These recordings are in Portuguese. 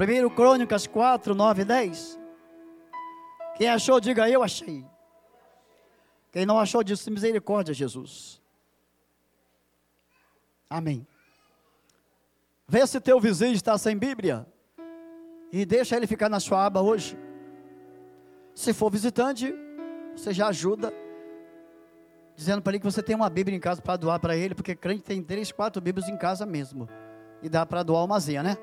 1 Crônicas 4, 9 e 10. Quem achou, diga eu achei. Quem não achou, disse misericórdia, Jesus. Amém. Vê se teu vizinho está sem Bíblia e deixa ele ficar na sua aba hoje. Se for visitante, você já ajuda dizendo para ele que você tem uma Bíblia em casa para doar para ele, porque crente tem três, quatro Bíblias em casa mesmo. E dá para doar umazinha, né?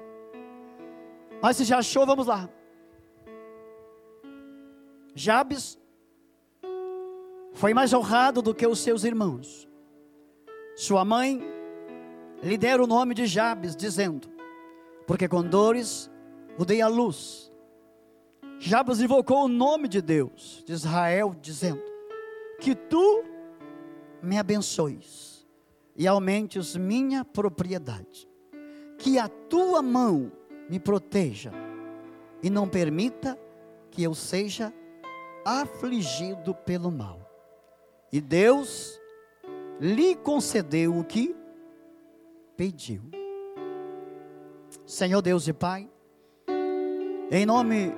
Mas se já achou, vamos lá. Jabes foi mais honrado do que os seus irmãos. Sua mãe lhe dera o nome de Jabes, dizendo: Porque com dores o dei à luz. Jabes invocou o nome de Deus, de Israel, dizendo: Que tu me abençoes e aumentes minha propriedade. Que a tua mão me proteja e não permita que eu seja afligido pelo mal. E Deus lhe concedeu o que pediu. Senhor Deus e Pai, em nome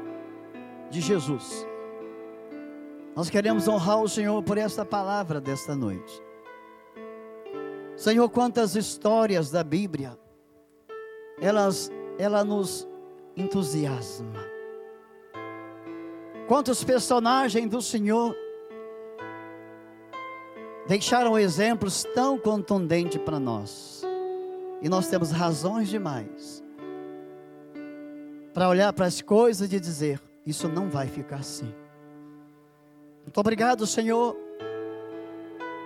de Jesus, nós queremos honrar o Senhor por esta palavra desta noite. Senhor, quantas histórias da Bíblia, elas, ela nos entusiasma. Quantos personagens do Senhor deixaram exemplos tão contundentes para nós. E nós temos razões demais para olhar para as coisas e dizer: isso não vai ficar assim. Muito obrigado, Senhor,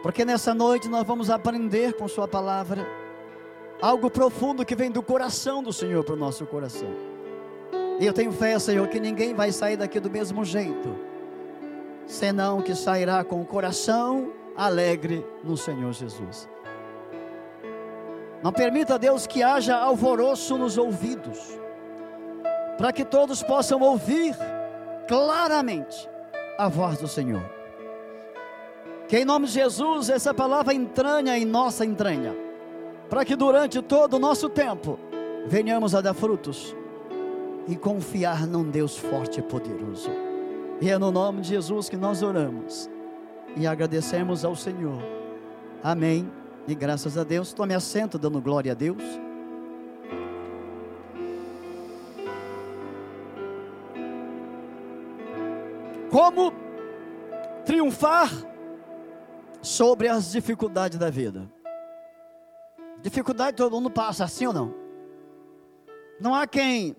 porque nessa noite nós vamos aprender com Sua palavra algo profundo que vem do coração do Senhor para o nosso coração. E eu tenho fé, Senhor, que ninguém vai sair daqui do mesmo jeito, senão que sairá com o coração alegre no Senhor Jesus. Não permita, Deus, que haja alvoroço nos ouvidos, para que todos possam ouvir claramente a voz do Senhor. Que em nome de Jesus essa palavra entranha em nossa entranha, para que durante todo o nosso tempo venhamos a dar frutos e confiar num Deus forte e poderoso. E é no nome de Jesus que nós oramos e agradecemos ao Senhor. Amém. E graças a Deus, tome assento dando glória a Deus. Como triunfar sobre as dificuldades da vida? Dificuldade todo mundo passa, assim ou não? Não há quem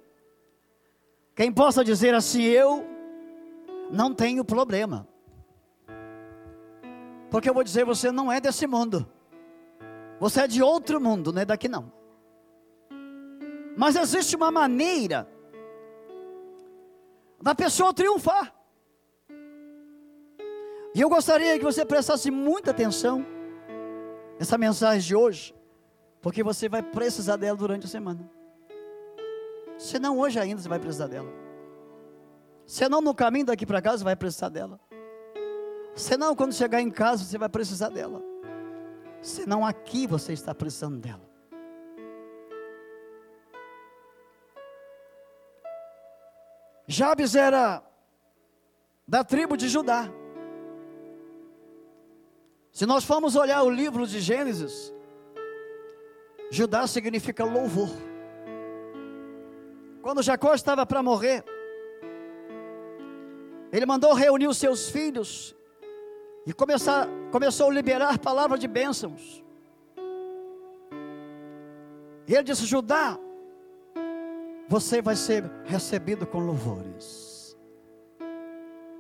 quem possa dizer assim, eu não tenho problema. Porque eu vou dizer, você não é desse mundo. Você é de outro mundo, não é daqui não. Mas existe uma maneira da pessoa triunfar. E eu gostaria que você prestasse muita atenção nessa mensagem de hoje, porque você vai precisar dela durante a semana. Se não hoje ainda você vai precisar dela. Se não no caminho daqui para casa você vai precisar dela. Senão, quando chegar em casa, você vai precisar dela. Senão, aqui você está precisando dela. Jabes era da tribo de Judá. Se nós formos olhar o livro de Gênesis, Judá significa louvor. Quando Jacó estava para morrer, ele mandou reunir os seus filhos e começar, começou a liberar palavras de bênçãos. E ele disse: Judá, você vai ser recebido com louvores.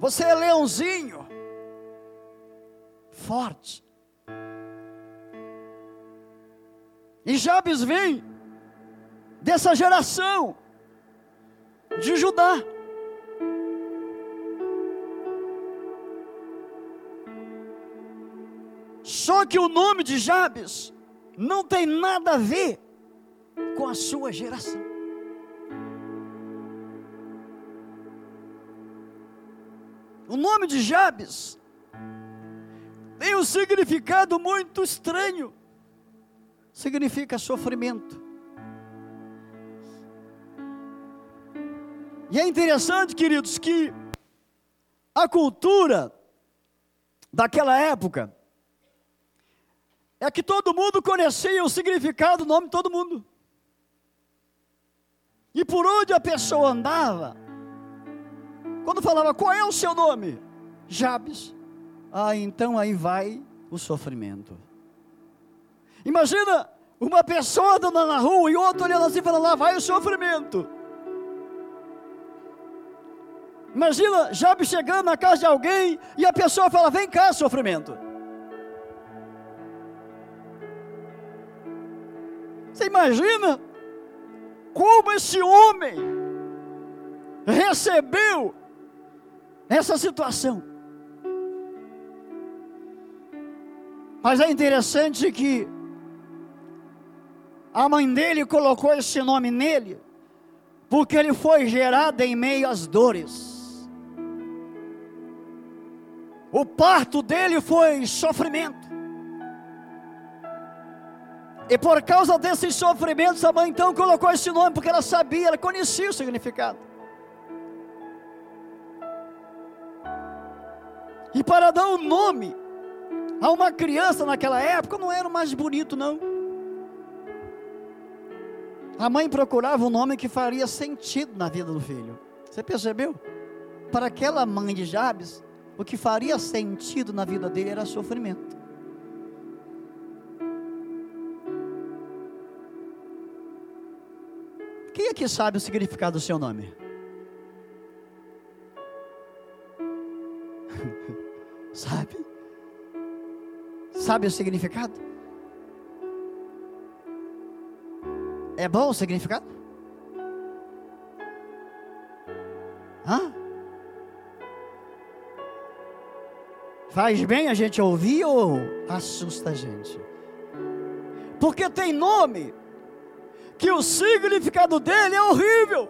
Você é leãozinho, forte. E Jabes vem dessa geração de Judá. Só que o nome de Jabes não tem nada a ver com a sua geração. O nome de Jabes tem um significado muito estranho. Significa sofrimento. E é interessante, queridos, que a cultura daquela época é que todo mundo conhecia o significado do nome de todo mundo. E por onde a pessoa andava, quando falava qual é o seu nome? Jabes. Ah, então aí vai o sofrimento. Imagina uma pessoa andando na rua e outro olhando assim e falando, lá vai o sofrimento. Imagina Jabes chegando na casa de alguém e a pessoa fala: Vem cá, sofrimento. Você imagina como esse homem recebeu essa situação? Mas é interessante que a mãe dele colocou esse nome nele, porque ele foi gerado em meio às dores. O parto dele foi sofrimento. E por causa desses sofrimentos, a mãe então colocou esse nome, porque ela sabia, ela conhecia o significado. E para dar um nome a uma criança naquela época, não era mais bonito, não. A mãe procurava um nome que faria sentido na vida do filho. Você percebeu? Para aquela mãe de Jabes, o que faria sentido na vida dele era sofrimento. Quem aqui sabe o significado do seu nome? sabe? Sabe o significado? É bom o significado? Hã? Faz bem a gente ouvir ou assusta a gente? Porque tem nome que o significado dele é horrível.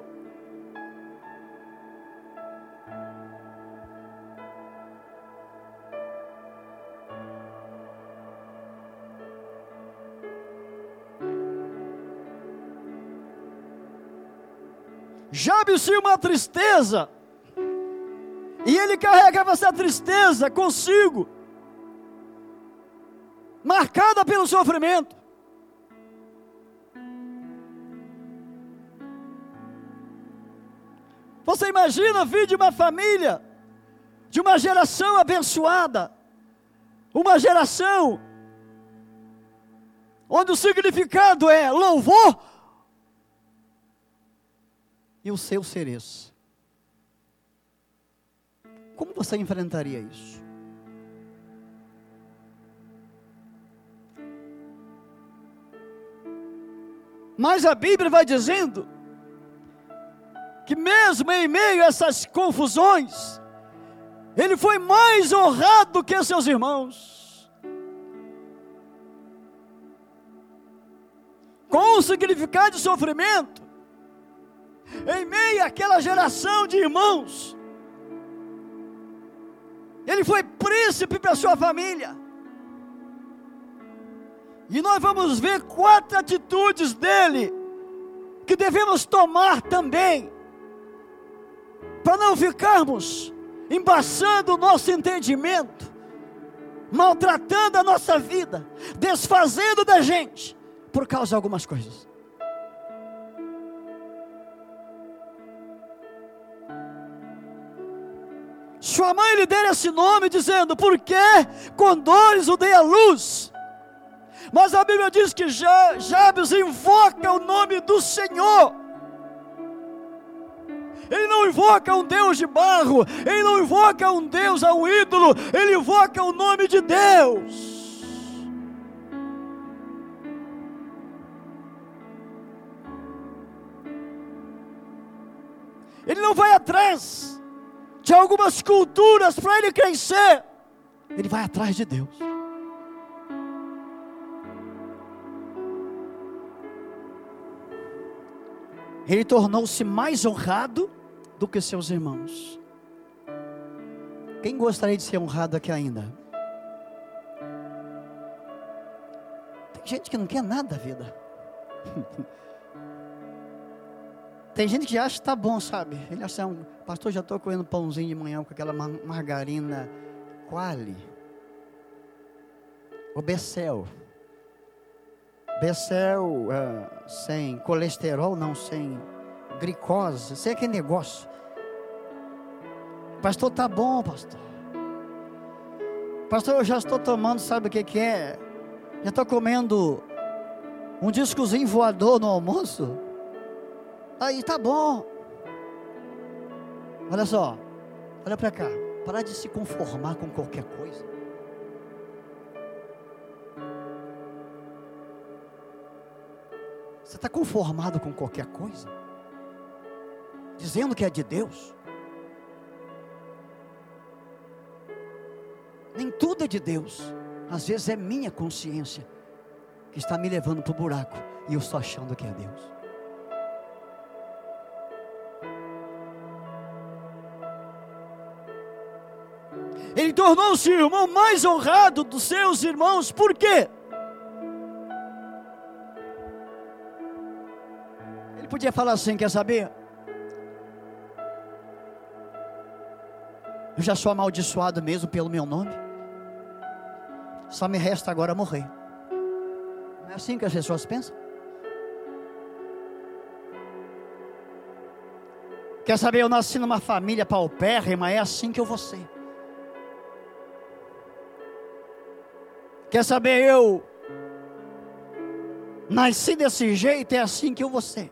Já me uma tristeza e ele carregava essa tristeza consigo, marcada pelo sofrimento. Você imagina vir de uma família, de uma geração abençoada, uma geração onde o significado é louvor e o seu ser esse. Como você enfrentaria isso? Mas a Bíblia vai dizendo que, mesmo em meio a essas confusões, ele foi mais honrado que seus irmãos. Com o significado de sofrimento, em meio àquela geração de irmãos, ele foi príncipe para sua família. E nós vamos ver quatro atitudes dele que devemos tomar também, para não ficarmos embaçando o nosso entendimento, maltratando a nossa vida, desfazendo da gente, por causa de algumas coisas. Sua mãe lhe deu esse nome, dizendo: Porque com dores o dei à luz. Mas a Bíblia diz que Jabes invoca o nome do Senhor. Ele não invoca um Deus de barro, ele não invoca um Deus a um ídolo, ele invoca o nome de Deus. Ele não vai atrás de algumas culturas para ele crescer, ele vai atrás de Deus. Ele tornou-se mais honrado do que seus irmãos. Quem gostaria de ser honrado aqui ainda? Tem gente que não quer nada da vida. Tem gente que acha que está bom, sabe? Ele acha, um, pastor, já estou comendo pãozinho de manhã com aquela margarina quali. O Becel. Becel uh, sem colesterol, não, sem glicose, sem aquele negócio. Pastor, tá bom, pastor. Pastor, eu já estou tomando, sabe o que, que é? Já estou comendo um discozinho voador no almoço. Aí tá bom. Olha só, olha para cá. Parar de se conformar com qualquer coisa. Você está conformado com qualquer coisa? Dizendo que é de Deus? Nem tudo é de Deus. Às vezes é minha consciência que está me levando para o buraco e eu estou achando que é Deus. Ele tornou-se o irmão mais honrado dos seus irmãos, por quê? Ele podia falar assim: quer saber? Eu já sou amaldiçoado mesmo pelo meu nome. Só me resta agora morrer. Não é assim que as pessoas pensam? Quer saber? Eu nasci numa família paupérrima, é assim que eu vou ser. Quer saber? Eu nasci desse jeito, é assim que eu vou ser.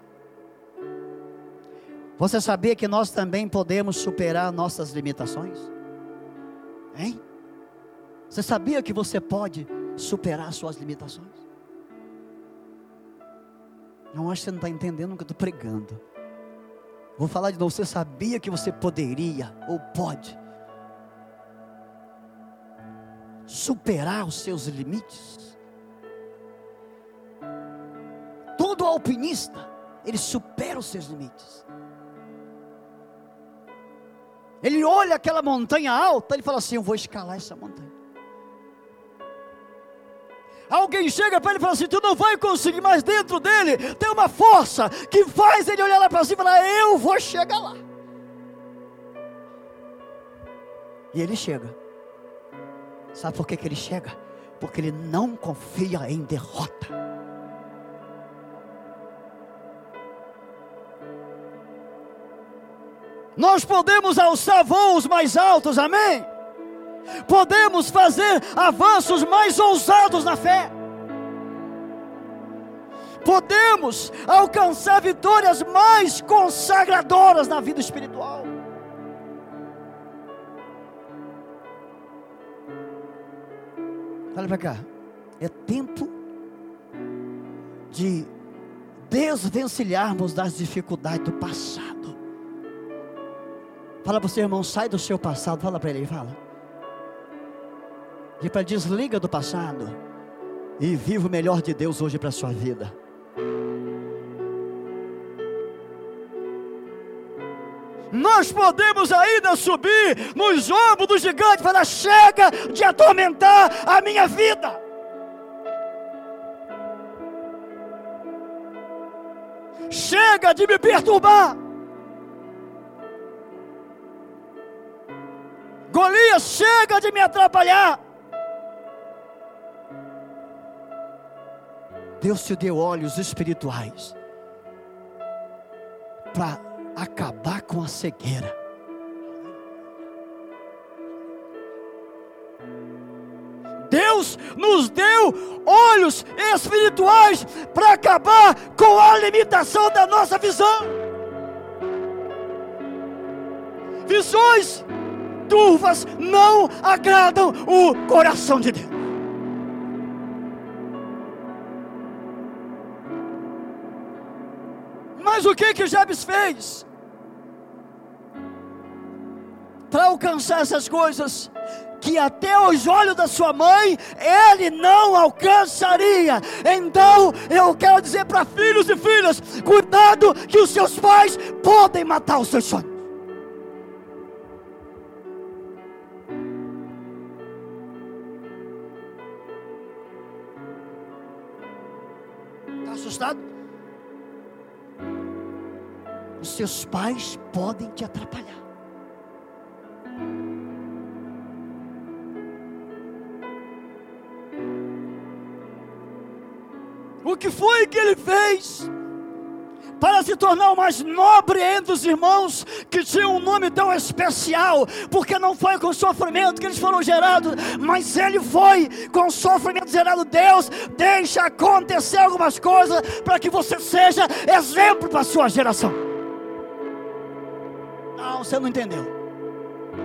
Você sabia que nós também podemos superar nossas limitações? Hein? Você sabia que você pode superar suas limitações? Não acho que você não está entendendo o que eu estou pregando. Vou falar de novo. Você sabia que você poderia ou pode superar os seus limites. Todo alpinista, ele supera os seus limites. Ele olha aquela montanha alta, ele fala assim: Eu vou escalar essa montanha. Alguém chega para ele e fala assim: Tu não vai conseguir, mas dentro dele tem uma força que faz ele olhar lá para cima e falar: Eu vou chegar lá. E ele chega. Sabe por que, que ele chega? Porque ele não confia em derrota. Nós podemos alçar voos mais altos, amém? Podemos fazer avanços mais ousados na fé. Podemos alcançar vitórias mais consagradoras na vida espiritual. Olha para cá. É tempo de desvencilharmos das dificuldades do passado. Fala para o seu irmão, sai do seu passado. Fala para ele, fala. E para desliga do passado e viva o melhor de Deus hoje para a sua vida. Nós podemos ainda subir nos ombros do gigante e falar: chega de atormentar a minha vida. Chega de me perturbar. Golias, chega de me atrapalhar. Deus te deu olhos espirituais para acabar com a cegueira. Deus nos deu olhos espirituais para acabar com a limitação da nossa visão. Visões turvas não agradam o coração de Deus. Mas o que que Jabes fez? Para alcançar essas coisas, que até os olhos da sua mãe ele não alcançaria. Então eu quero dizer para filhos e filhas: cuidado, que os seus pais podem matar os seus sonhos. Está assustado? seus pais podem te atrapalhar. O que foi que ele fez? para se tornar o mais nobre entre os irmãos que tinham um nome tão especial, porque não foi com sofrimento que eles foram gerados, mas ele foi com sofrimento gerado. Deus deixa acontecer algumas coisas para que você seja exemplo para a sua geração. Não, você não entendeu.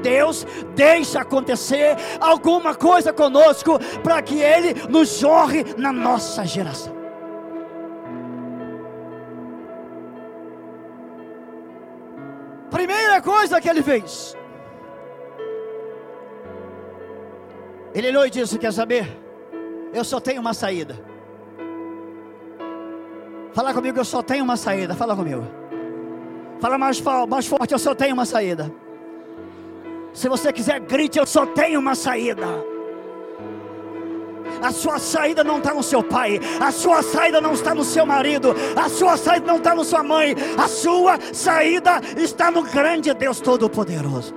Deus deixa acontecer alguma coisa conosco para que Ele nos jorre na nossa geração. Primeira coisa que ele fez. Ele olhou e disse: Quer saber? Eu só tenho uma saída. Fala comigo, eu só tenho uma saída. Fala comigo. Fala mais, mais forte, eu só tenho uma saída. Se você quiser, grite, eu só tenho uma saída. A sua saída não está no seu pai, a sua saída não está no seu marido, a sua saída não está na sua mãe, a sua saída está no grande Deus Todo-Poderoso.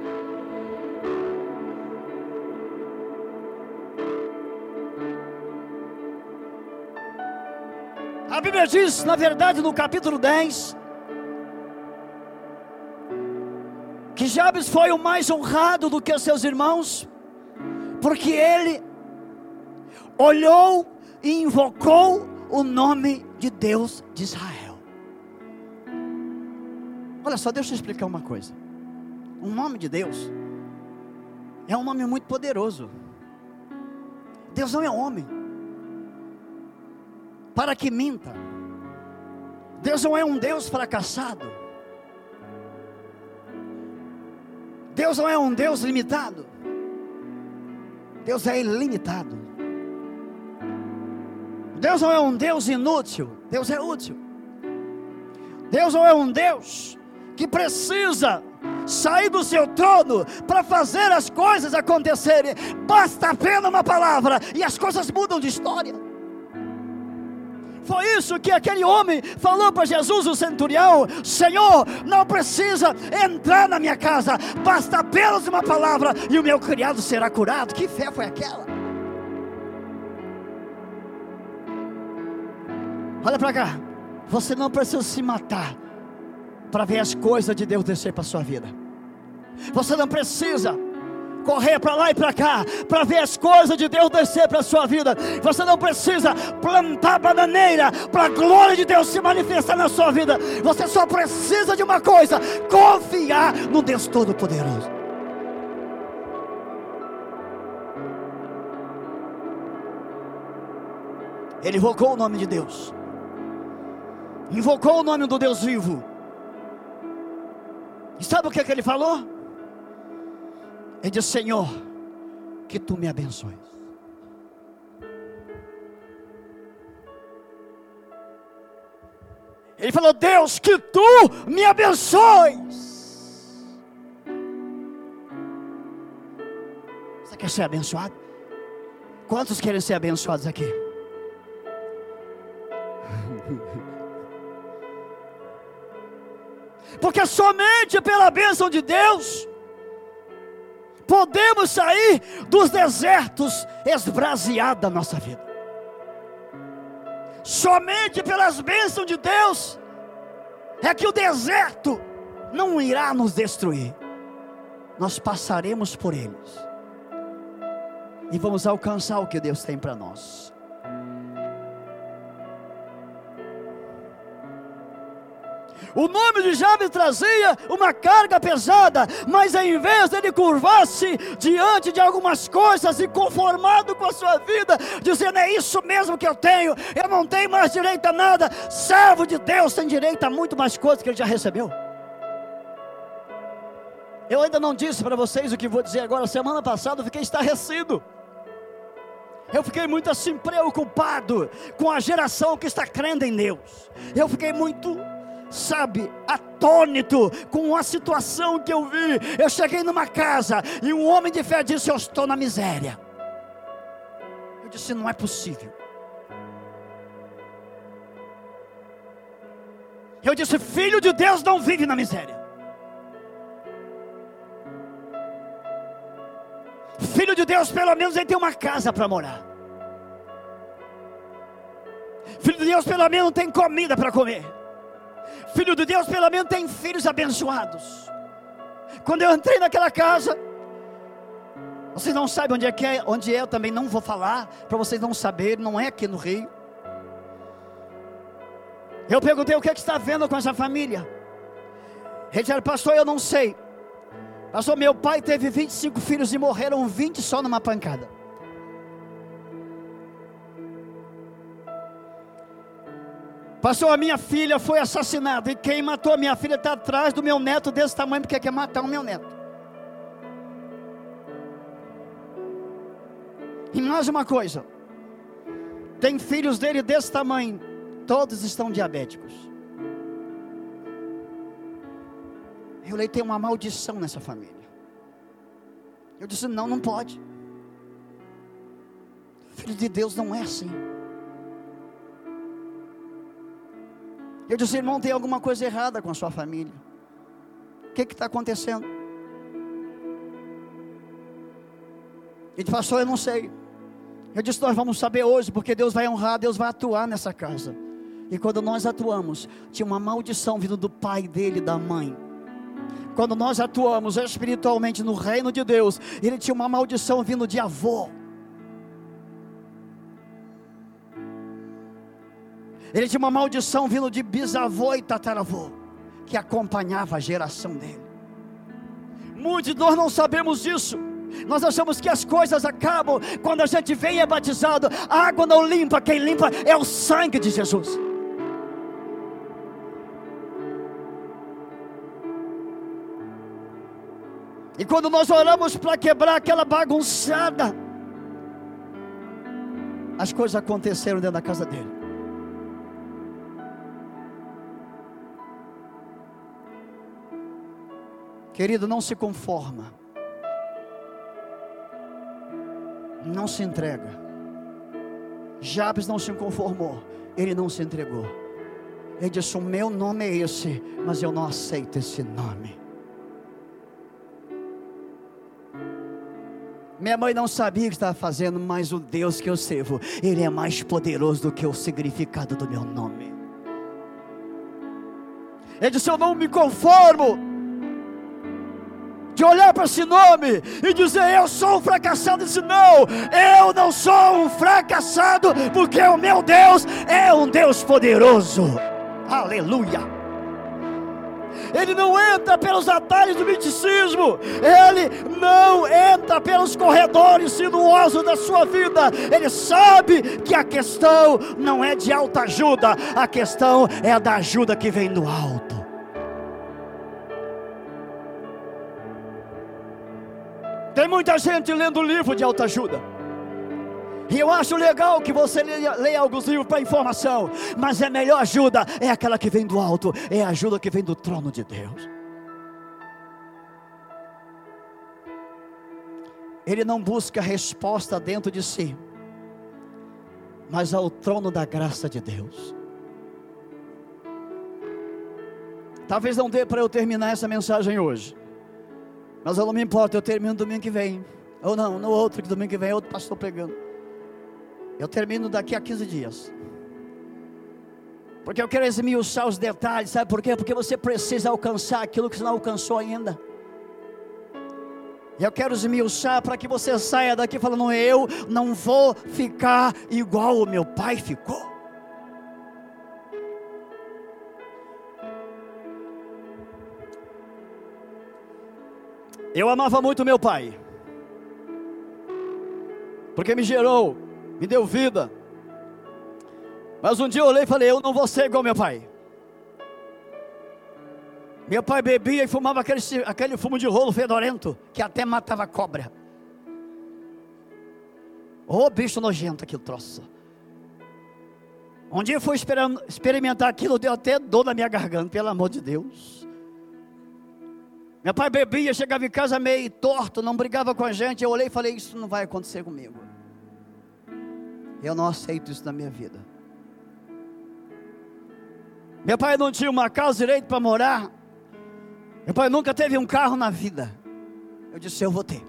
A Bíblia diz, na verdade, no capítulo 10, que Jabes foi o mais honrado do que seus irmãos, porque ele olhou e invocou o nome de Deus de Israel. Olha só, deixa eu explicar uma coisa. O nome de Deus é um nome muito poderoso. Deus não é homem para que minta. Deus não é um Deus fracassado. Deus não é um Deus limitado. Deus é ilimitado. Deus não é um Deus inútil, Deus é útil. Deus não é um Deus que precisa sair do seu trono para fazer as coisas acontecerem. Basta apenas uma palavra e as coisas mudam de história. Foi isso que aquele homem falou para Jesus, o centurião: Senhor, não precisa entrar na minha casa, basta apenas uma palavra e o meu criado será curado. Que fé foi aquela? Olha para cá. Você não precisa se matar para ver as coisas de Deus descer para sua vida. Você não precisa correr para lá e para cá para ver as coisas de Deus descer para sua vida. Você não precisa plantar bananeira para a glória de Deus se manifestar na sua vida. Você só precisa de uma coisa: confiar no Deus Todo-Poderoso. Ele invocou o nome de Deus invocou o nome do Deus vivo. E sabe o que, é que ele falou? Ele disse: Senhor, que tu me abençoes. Ele falou: Deus, que tu me abençoes. Você quer ser abençoado? Quantos querem ser abençoados aqui? porque somente pela bênção de Deus podemos sair dos desertos esbraseados da nossa vida. Somente pelas bênçãos de Deus é que o deserto não irá nos destruir. Nós passaremos por eles e vamos alcançar o que Deus tem para nós. O nome de Jabe trazia uma carga pesada, mas em vez dele curvar-se diante de algumas coisas e conformado com a sua vida, dizendo: É isso mesmo que eu tenho, eu não tenho mais direito a nada, servo de Deus tem direito a muito mais coisas que ele já recebeu. Eu ainda não disse para vocês o que vou dizer agora. Semana passada eu fiquei estarrecido. Eu fiquei muito assim preocupado com a geração que está crendo em Deus. Eu fiquei muito sabe, atônito com a situação que eu vi. Eu cheguei numa casa e um homem de fé disse: Eu estou na miséria. Eu disse: Não é possível. Eu disse: Filho de Deus não vive na miséria. Filho de Deus, pelo menos ele tem uma casa para morar. Filho de Deus, pelo menos tem comida para comer. Filho de Deus, pelo menos tem filhos abençoados. Quando eu entrei naquela casa, vocês não sabem onde é que é, onde é, eu também não vou falar, para vocês não saberem, não é aqui no Rio. Eu perguntei o que, é que está vendo com essa família. Ele disse, pastor, eu não sei. Pastor, meu pai teve 25 filhos e morreram 20 só numa pancada. Pastor, a minha filha foi assassinada e quem matou a minha filha está atrás do meu neto desse tamanho porque quer matar o meu neto. E mais uma coisa: tem filhos dele desse tamanho, todos estão diabéticos. Eu leio, tem uma maldição nessa família. Eu disse: não, não pode. Filho de Deus não é assim. Eu disse, irmão, tem alguma coisa errada com a sua família. O que está acontecendo? Ele disse, pastor, eu não sei. Eu disse, nós vamos saber hoje, porque Deus vai honrar, Deus vai atuar nessa casa. E quando nós atuamos, tinha uma maldição vindo do pai dele, da mãe. Quando nós atuamos espiritualmente no reino de Deus, ele tinha uma maldição vindo de avô. Ele tinha uma maldição vindo de bisavô e tataravô, que acompanhava a geração dele. Muitos de nós não sabemos disso. Nós achamos que as coisas acabam quando a gente vem e é batizado. A água não limpa, quem limpa é o sangue de Jesus. E quando nós oramos para quebrar aquela bagunçada, as coisas aconteceram dentro da casa dele. Querido, não se conforma. Não se entrega. Jabes não se conformou, ele não se entregou. Ele disse: O meu nome é esse, mas eu não aceito esse nome. Minha mãe não sabia o que estava fazendo, mas o Deus que eu servo, Ele é mais poderoso do que o significado do meu nome. Ele disse: Eu não me conformo de olhar para esse nome e dizer: Eu sou um fracassado. Disse: Não, eu não sou um fracassado, porque o meu Deus é um Deus poderoso. Aleluia. Ele não entra pelos atalhos do miticismo, ele não entra pelos corredores sinuosos da sua vida. Ele sabe que a questão não é de alta ajuda, a questão é da ajuda que vem do alto. Muita gente lendo livro de autoajuda. E eu acho legal que você leia, leia alguns livros para informação, mas a é melhor ajuda é aquela que vem do alto, é a ajuda que vem do trono de Deus. Ele não busca resposta dentro de si, mas ao trono da graça de Deus. Talvez não dê para eu terminar essa mensagem hoje. Mas eu não me importo, eu termino domingo que vem. Ou não, no outro que domingo que vem, outro pastor pregando. Eu termino daqui a 15 dias. Porque eu quero esmiuçar os detalhes, sabe por quê? Porque você precisa alcançar aquilo que você não alcançou ainda. Eu quero esmiuçar para que você saia daqui falando: eu não vou ficar igual o meu pai ficou. Eu amava muito meu pai, porque me gerou, me deu vida. Mas um dia eu olhei e falei: Eu não vou ser igual meu pai. Meu pai bebia e fumava aquele, aquele fumo de rolo fedorento, que até matava cobra. Ô oh, bicho nojento aquilo troço. Um dia eu fui experimentar aquilo, deu até dor na minha garganta, pelo amor de Deus. Meu pai bebia, chegava em casa meio torto, não brigava com a gente. Eu olhei e falei: Isso não vai acontecer comigo. Eu não aceito isso na minha vida. Meu pai não tinha uma casa direito para morar. Meu pai nunca teve um carro na vida. Eu disse: Eu vou ter.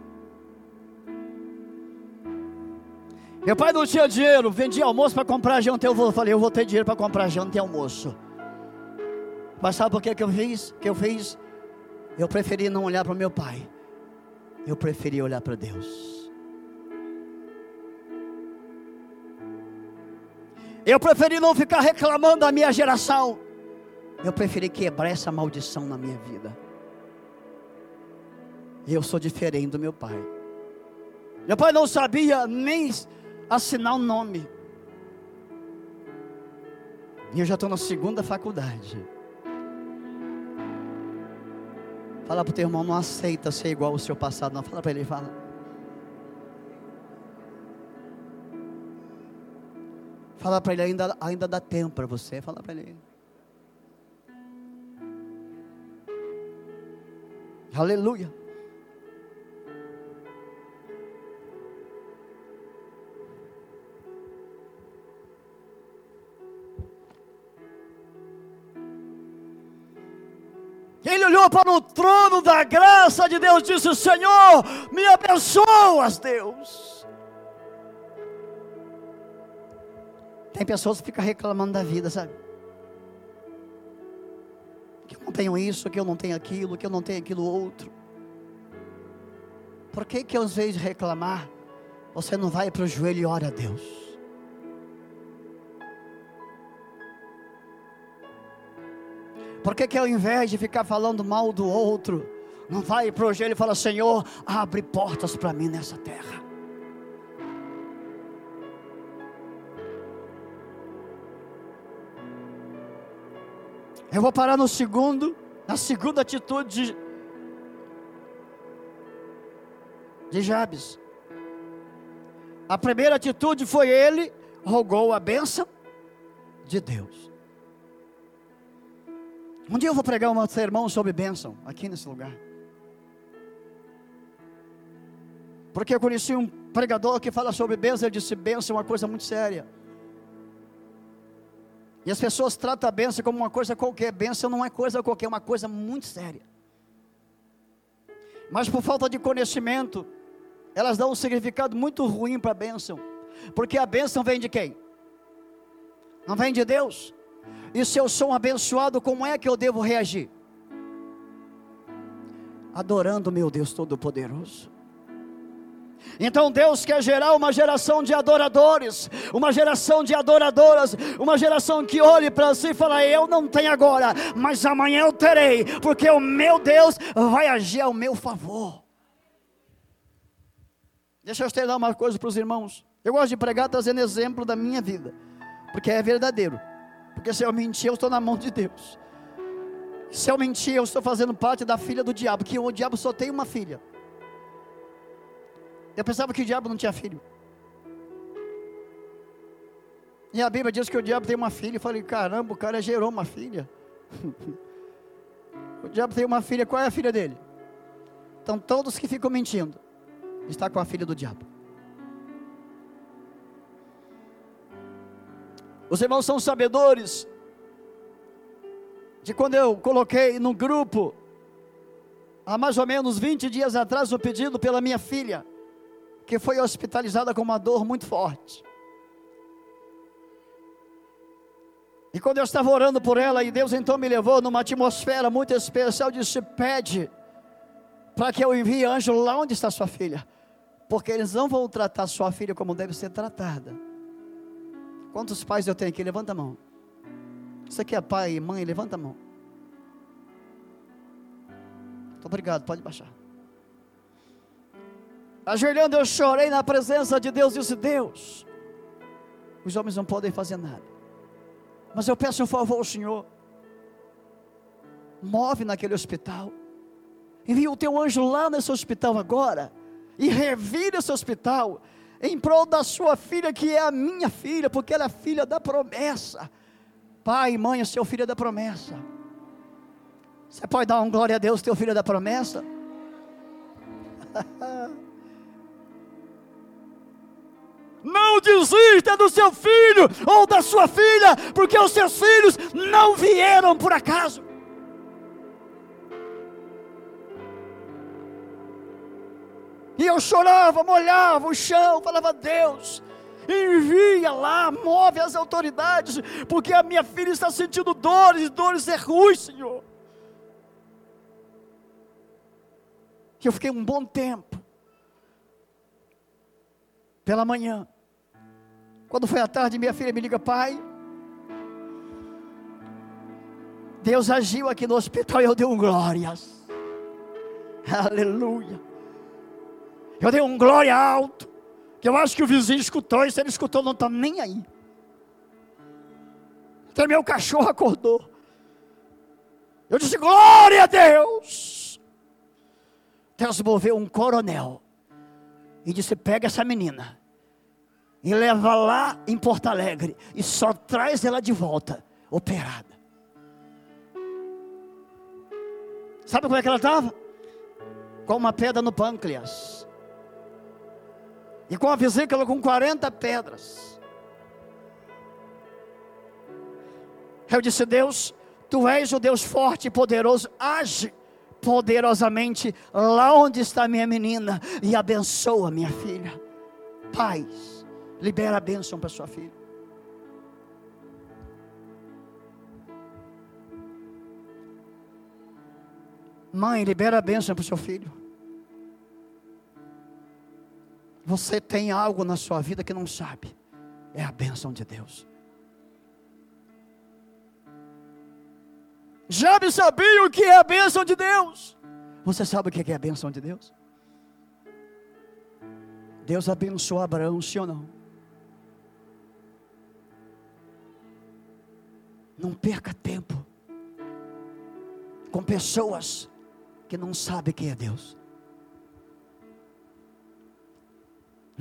Meu pai não tinha dinheiro, vendia almoço para comprar janta. Eu falei: Eu vou ter dinheiro para comprar janta e almoço. Mas sabe por que, que eu fiz? Que eu fiz? Eu preferi não olhar para o meu pai. Eu preferi olhar para Deus. Eu preferi não ficar reclamando da minha geração. Eu preferi quebrar essa maldição na minha vida. Eu sou diferente do meu pai. Meu pai não sabia nem assinar o nome. E eu já estou na segunda faculdade. Fala para o teu irmão, não aceita ser igual ao seu passado, não. Fala para ele, fala. Fala para ele, ainda, ainda dá tempo para você. Fala para ele. Aleluia. Ele olhou para o trono da graça de Deus e disse: Senhor, me abençoas, Deus. Tem pessoas que ficam reclamando da vida, sabe? Que eu não tenho isso, que eu não tenho aquilo, que eu não tenho aquilo outro. Por que que às vezes reclamar, você não vai para o joelho e ora a Deus? Por que, que ao invés de ficar falando mal do outro, não vai para o joelho e fala: Senhor, abre portas para mim nessa terra. Eu vou parar no segundo, na segunda atitude de, de Jabes. A primeira atitude foi ele rogou a bênção de Deus. Um dia eu vou pregar um sermão sobre bênção aqui nesse lugar. Porque eu conheci um pregador que fala sobre bênção, ele disse: bênção é uma coisa muito séria. E as pessoas tratam a bênção como uma coisa qualquer. Bênção não é coisa qualquer, é uma coisa muito séria. Mas por falta de conhecimento, elas dão um significado muito ruim para a bênção. Porque a bênção vem de quem? Não vem de Deus. E se eu sou um abençoado, como é que eu devo reagir? Adorando meu Deus Todo-Poderoso. Então Deus quer gerar uma geração de adoradores, uma geração de adoradoras, uma geração que olhe para si e fala: Eu não tenho agora, mas amanhã eu terei, porque o meu Deus vai agir ao meu favor. Deixa eu te dar uma coisa para os irmãos. Eu gosto de pregar trazendo exemplo da minha vida, porque é verdadeiro. Porque se eu mentir, eu estou na mão de Deus. Se eu mentir, eu estou fazendo parte da filha do diabo, que o diabo só tem uma filha. Eu pensava que o diabo não tinha filho. E a Bíblia diz que o diabo tem uma filha. Eu falei, caramba, o cara gerou uma filha. o diabo tem uma filha, qual é a filha dele? Então todos que ficam mentindo, está com a filha do diabo. Os irmãos são sabedores de quando eu coloquei no grupo, há mais ou menos 20 dias atrás, o pedido pela minha filha, que foi hospitalizada com uma dor muito forte. E quando eu estava orando por ela, e Deus então me levou numa atmosfera muito especial, disse: Pede para que eu envie anjo lá onde está sua filha, porque eles não vão tratar sua filha como deve ser tratada. Quantos pais eu tenho aqui? Levanta a mão. Você que é pai e mãe, levanta a mão. Muito obrigado, pode baixar. Ajoelhando, eu chorei na presença de Deus e disse: Deus, os homens não podem fazer nada. Mas eu peço um favor ao Senhor. Move naquele hospital. Envia o teu anjo lá nesse hospital agora. E revira esse hospital em prol da sua filha, que é a minha filha, porque ela é filha da promessa. Pai, mãe, o seu filho é da promessa. Você pode dar um glória a Deus, teu filho é da promessa? Não desista do seu filho ou da sua filha, porque os seus filhos não vieram por acaso. E eu chorava, molhava o chão, falava: Deus, envia lá, move as autoridades, porque a minha filha está sentindo dores, dores é ruim, Senhor. E eu fiquei um bom tempo, pela manhã, quando foi à tarde, minha filha me liga, pai. Deus agiu aqui no hospital e eu dei um glórias. Aleluia. Eu dei um glória alto. Que eu acho que o vizinho escutou, e se ele escutou, não está nem aí. Até meu cachorro acordou. Eu disse: Glória a Deus. Deus um coronel e disse: Pega essa menina e leva lá em Porto Alegre e só traz ela de volta, operada. Sabe como é que ela estava? Com uma pedra no pâncreas e com a vesícula com 40 pedras. Eu disse: Deus, tu és o Deus forte e poderoso, age poderosamente lá onde está minha menina e abençoa minha filha. Paz, libera a bênção para sua filha. Mãe, libera a bênção para o seu filho. Você tem algo na sua vida que não sabe. É a bênção de Deus. Jabe sabia o que é a bênção de Deus. Você sabe o que é a bênção de Deus? Deus abençoou Abraão, sim ou não? Não perca tempo com pessoas que não sabem quem é Deus.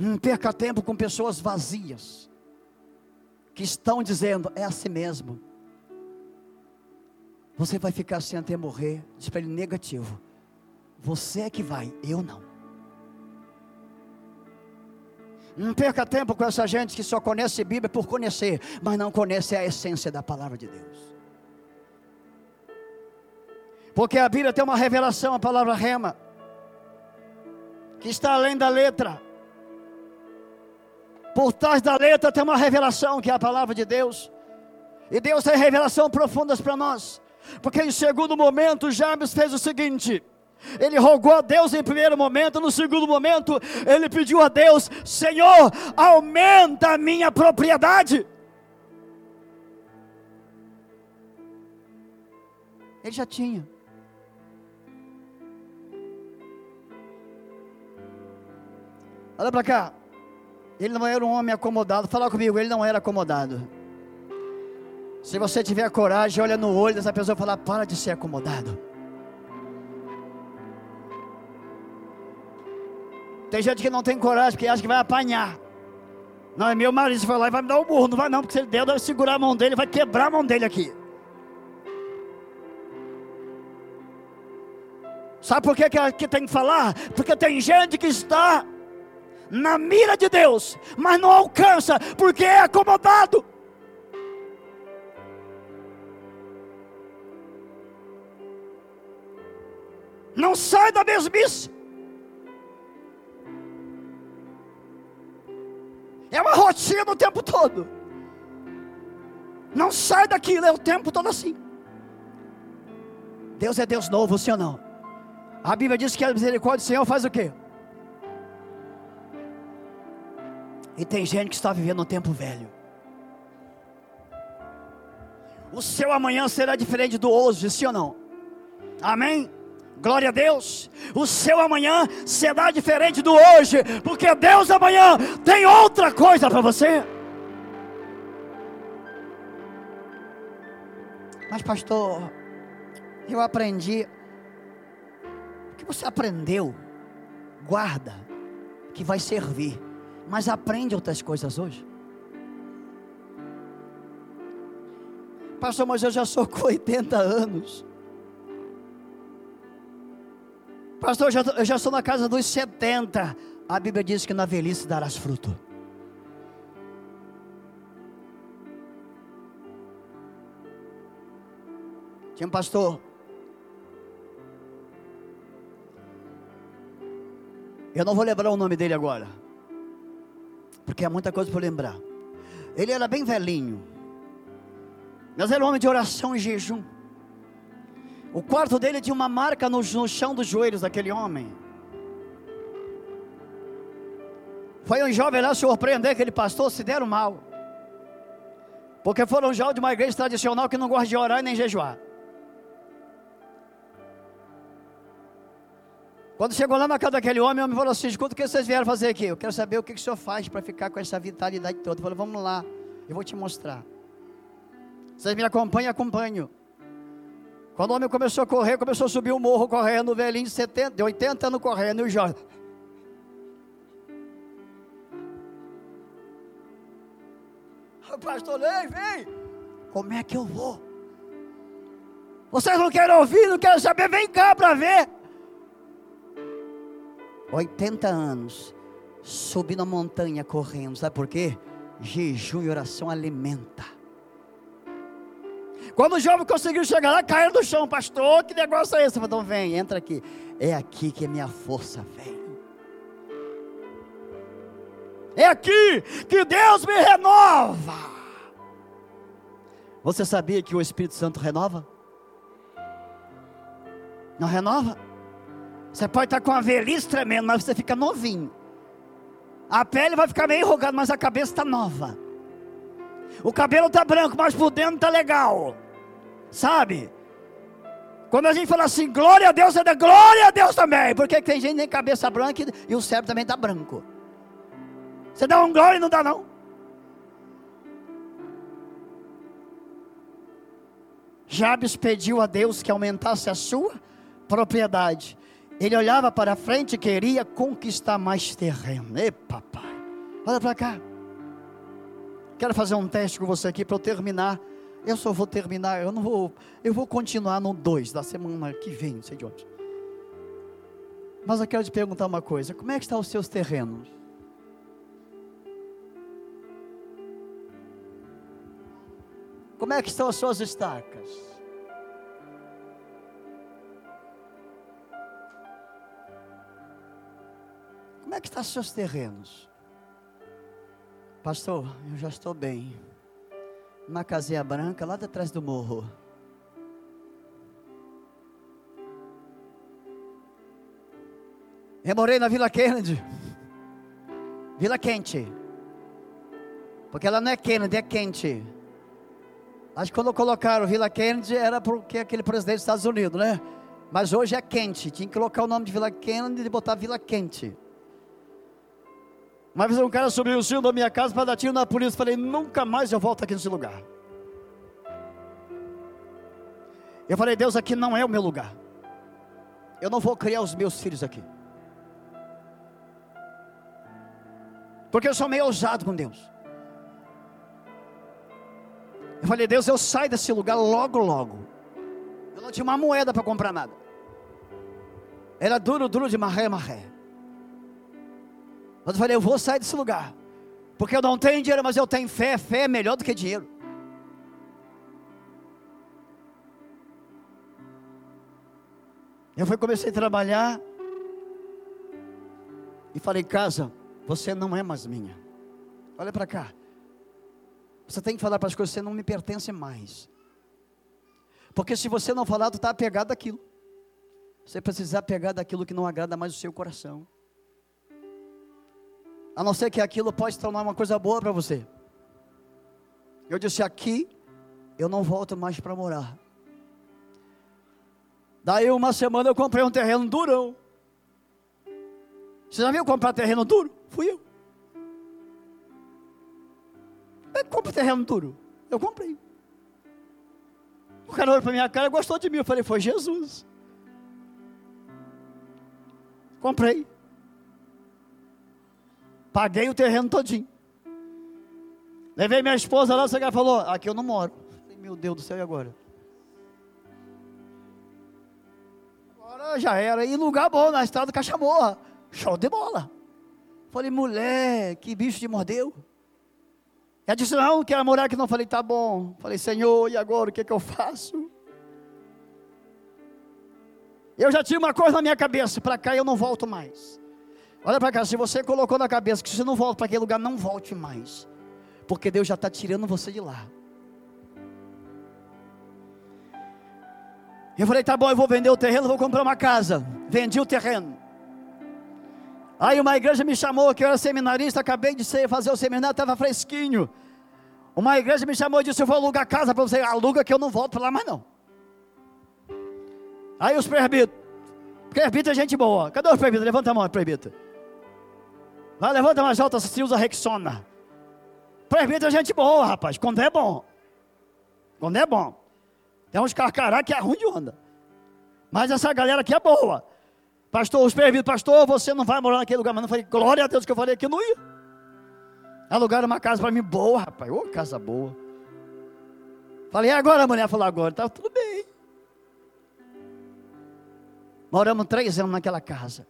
Não perca tempo com pessoas vazias, que estão dizendo, é assim mesmo. Você vai ficar assim até morrer, diz para ele negativo. Você é que vai, eu não. Não perca tempo com essa gente que só conhece Bíblia por conhecer, mas não conhece a essência da palavra de Deus. Porque a Bíblia tem uma revelação, a palavra rema, que está além da letra. Por trás da letra tem uma revelação que é a palavra de Deus. E Deus tem revelação profundas para nós. Porque em segundo momento, Jabes fez o seguinte: ele rogou a Deus em primeiro momento, no segundo momento, ele pediu a Deus: Senhor, aumenta a minha propriedade. Ele já tinha. Olha para cá. Ele não era um homem acomodado. Fala comigo, ele não era acomodado. Se você tiver coragem, olha no olho dessa pessoa e fala: para de ser acomodado. Tem gente que não tem coragem porque acha que vai apanhar. Não, é meu marido, vai lá e vai me dar um burro. Não vai não, porque se ele der, vai segurar a mão dele, vai quebrar a mão dele aqui. Sabe por que, que tem que falar? Porque tem gente que está na mira de Deus, mas não alcança porque é acomodado. Não sai da mesmice. É uma rotina o tempo todo. Não sai daquilo, é o tempo todo assim. Deus é Deus novo, sim ou não? A Bíblia diz que a misericórdia do Senhor faz o quê? E tem gente que está vivendo um tempo velho. O seu amanhã será diferente do hoje, sim ou não? Amém? Glória a Deus. O seu amanhã será diferente do hoje, porque Deus amanhã tem outra coisa para você. Mas, pastor, eu aprendi. O que você aprendeu? Guarda, que vai servir mas aprende outras coisas hoje. Pastor, mas eu já sou com 80 anos. Pastor, eu já, eu já sou na casa dos 70. A Bíblia diz que na velhice darás fruto. Tinha um pastor. Eu não vou lembrar o nome dele agora. Porque é muita coisa para lembrar. Ele era bem velhinho. Mas era um homem de oração e jejum. O quarto dele tinha uma marca no, no chão dos joelhos daquele homem. Foi um jovem lá surpreender aquele pastor, se deram mal. Porque foram jovens de uma igreja tradicional que não gosta de orar e nem jejuar. Quando chegou lá na casa daquele homem, o homem falou assim: escuta, o que vocês vieram fazer aqui? Eu quero saber o que, o senhor faz para ficar com essa vitalidade toda. Ele falou: vamos lá, eu vou te mostrar. Vocês me acompanham, acompanho. Quando o homem começou a correr, começou a subir o morro correndo, o velhinho de, 70, de 80 anos correndo, e o jovem. O pastor, ei, vem! Como é que eu vou? Vocês não querem ouvir, não querem saber, vem cá para ver. 80 anos, subindo a montanha correndo, sabe por quê? Jejum e oração alimenta. Quando o jovem conseguiu chegar lá, caiu do chão, pastor, que negócio é esse? Eu falei, então vem, entra aqui. É aqui que a minha força vem. É aqui que Deus me renova. Você sabia que o Espírito Santo renova? Não renova? Você pode estar com a velhice tremendo, mas você fica novinho. A pele vai ficar meio enrugada, mas a cabeça está nova. O cabelo está branco, mas por dentro está legal. Sabe? Quando a gente fala assim, glória a Deus, é da glória a Deus também. Porque tem gente que tem cabeça branca e o cérebro também está branco. Você dá um glória e não dá não. Jabes pediu a Deus que aumentasse a sua propriedade. Ele olhava para frente e queria conquistar mais terreno. Ei, papai, olha para cá. Quero fazer um teste com você aqui para eu terminar. Eu só vou terminar, eu não vou, eu vou continuar no 2 da semana que vem, não sei de onde. Mas eu quero te perguntar uma coisa: como é que estão os seus terrenos? Como é que estão as suas estacas? Como é que estão seus terrenos? Pastor, eu já estou bem. Uma casinha branca lá atrás do morro. Eu morei na Vila Kennedy. Vila Quente. Porque ela não é Kennedy, é quente. Acho que quando colocaram Vila Kennedy era porque aquele presidente dos Estados Unidos, né? Mas hoje é quente. Tinha que colocar o nome de Vila Kennedy e botar Vila Quente. Uma vez um cara subiu o sino da minha casa para dar tiro na polícia. Falei, nunca mais eu volto aqui nesse lugar. Eu falei, Deus, aqui não é o meu lugar. Eu não vou criar os meus filhos aqui. Porque eu sou meio ousado com Deus. Eu falei, Deus, eu saio desse lugar logo, logo. Eu não tinha uma moeda para comprar nada. Era duro, duro de marré, marré. Mas eu falei, eu vou sair desse lugar. Porque eu não tenho dinheiro, mas eu tenho fé. Fé é melhor do que dinheiro. Eu fui, comecei a trabalhar. E falei, casa, você não é mais minha. Olha para cá. Você tem que falar para as coisas, você não me pertence mais. Porque se você não falar, tu está apegado àquilo. Você precisa apegar daquilo que não agrada mais o seu coração. A não ser que aquilo pode se tornar uma coisa boa para você. Eu disse: aqui eu não volto mais para morar. Daí uma semana eu comprei um terreno durão. Você já viu comprar terreno duro? Fui eu. Eu compro terreno duro. Eu comprei. O cara olhou para minha cara e gostou de mim. Eu falei, foi Jesus. Comprei. Paguei o terreno todinho. Levei minha esposa lá, você falou, aqui eu não moro. Meu Deus do céu, e agora? Agora já era. E lugar bom, na estrada Cachamorra. Show de bola. Falei, mulher, que bicho te mordeu. Ela disse, não, quero morar aqui não. Falei, tá bom. Falei, Senhor, e agora o que, é que eu faço? Eu já tinha uma coisa na minha cabeça, para cá eu não volto mais. Olha para cá, se você colocou na cabeça que você não volta para aquele lugar, não volte mais. Porque Deus já está tirando você de lá. Eu falei, tá bom, eu vou vender o terreno, vou comprar uma casa. Vendi o terreno. Aí uma igreja me chamou, que eu era seminarista, acabei de fazer o seminário, estava fresquinho. Uma igreja me chamou e disse: Eu vou alugar casa para você. Aluga que eu não volto para lá mais não. Aí os presbíteros. Presbítero é gente boa. Cadê os presbíteros? Levanta a mão, presbítero. Vai, levanta mais alta se usa Rexona. Presbítero é gente boa, rapaz. Quando é bom. Quando é bom. Tem uns carcará que é ruim de onda. Mas essa galera aqui é boa. Pastor, os presbíteros, pastor, você não vai morar naquele lugar. Mas não falei, glória a Deus que eu falei que não ia. Alugaram uma casa para mim boa, rapaz. Ô, oh, casa boa. Falei, e agora a mulher falou, agora, tá tudo bem. Moramos três anos naquela casa.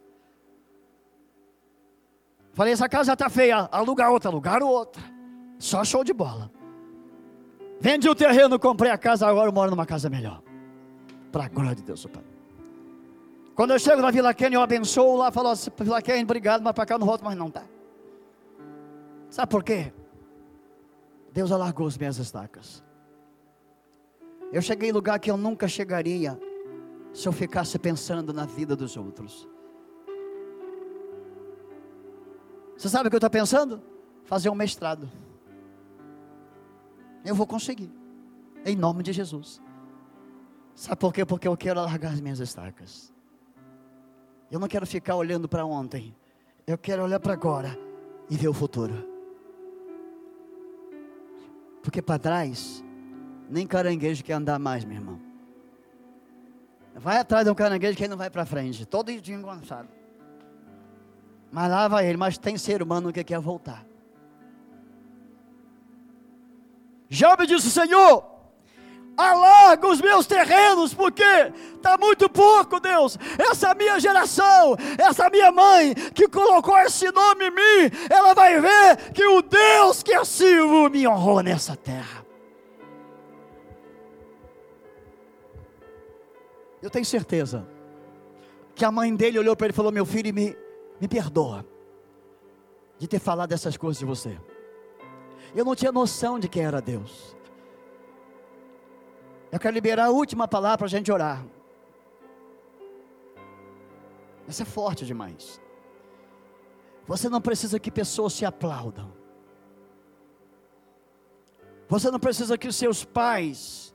Falei, essa casa está feia, aluga outra, alugaram outra. Só show de bola. Vendi o terreno, comprei a casa, agora eu moro numa casa melhor. Para a glória de Deus, Pai. Quando eu chego na Vila Kennedy, eu abençoo lá, falo assim, Vila Kennedy, obrigado, mas para cá eu não volto mais não, tá? Sabe por quê? Deus alargou as minhas estacas. Eu cheguei em lugar que eu nunca chegaria se eu ficasse pensando na vida dos outros. Você sabe o que eu estou pensando? Fazer um mestrado. Eu vou conseguir. Em nome de Jesus. Sabe por quê? Porque eu quero alargar as minhas estacas. Eu não quero ficar olhando para ontem. Eu quero olhar para agora e ver o futuro. Porque para trás, nem caranguejo quer andar mais, meu irmão. Vai atrás de um caranguejo que não vai para frente, todo engonçado. Mas lá vai ele, mas tem ser humano que quer voltar. Job disse: Senhor, alarga os meus terrenos, porque está muito pouco, Deus. Essa minha geração, essa minha mãe que colocou esse nome em mim, ela vai ver que o Deus que eu sirvo me honrou nessa terra. Eu tenho certeza que a mãe dele olhou para ele e falou: Meu filho, me, me perdoa de ter falado essas coisas de você. Eu não tinha noção de quem era Deus. Eu quero liberar a última palavra para a gente orar. Essa é forte demais. Você não precisa que pessoas te aplaudam. Você não precisa que os seus pais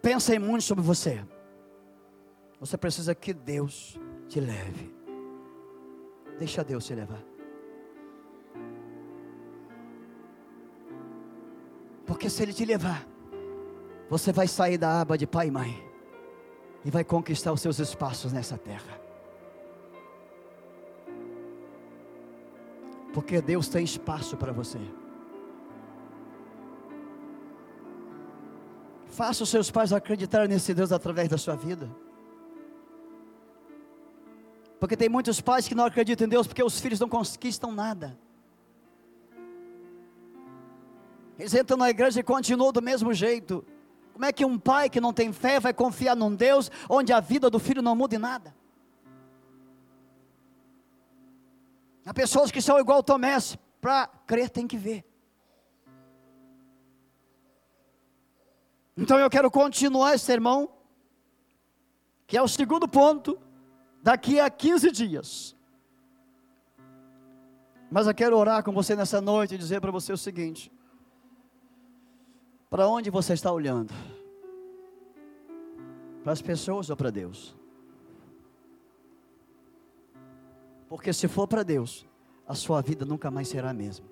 pensem muito sobre você. Você precisa que Deus te leve. Deixa Deus te levar. Porque se Ele te levar, você vai sair da aba de pai e mãe e vai conquistar os seus espaços nessa terra. Porque Deus tem espaço para você. Faça os seus pais acreditar nesse Deus através da sua vida. Porque tem muitos pais que não acreditam em Deus porque os filhos não conquistam nada. Eles entram na igreja e continuam do mesmo jeito. Como é que um pai que não tem fé vai confiar num Deus onde a vida do filho não muda em nada? Há pessoas que são igual Tomé, para crer tem que ver. Então eu quero continuar esse sermão, que é o segundo ponto, daqui a 15 dias. Mas eu quero orar com você nessa noite e dizer para você o seguinte: para onde você está olhando? Para as pessoas ou para Deus? Porque se for para Deus, a sua vida nunca mais será a mesma.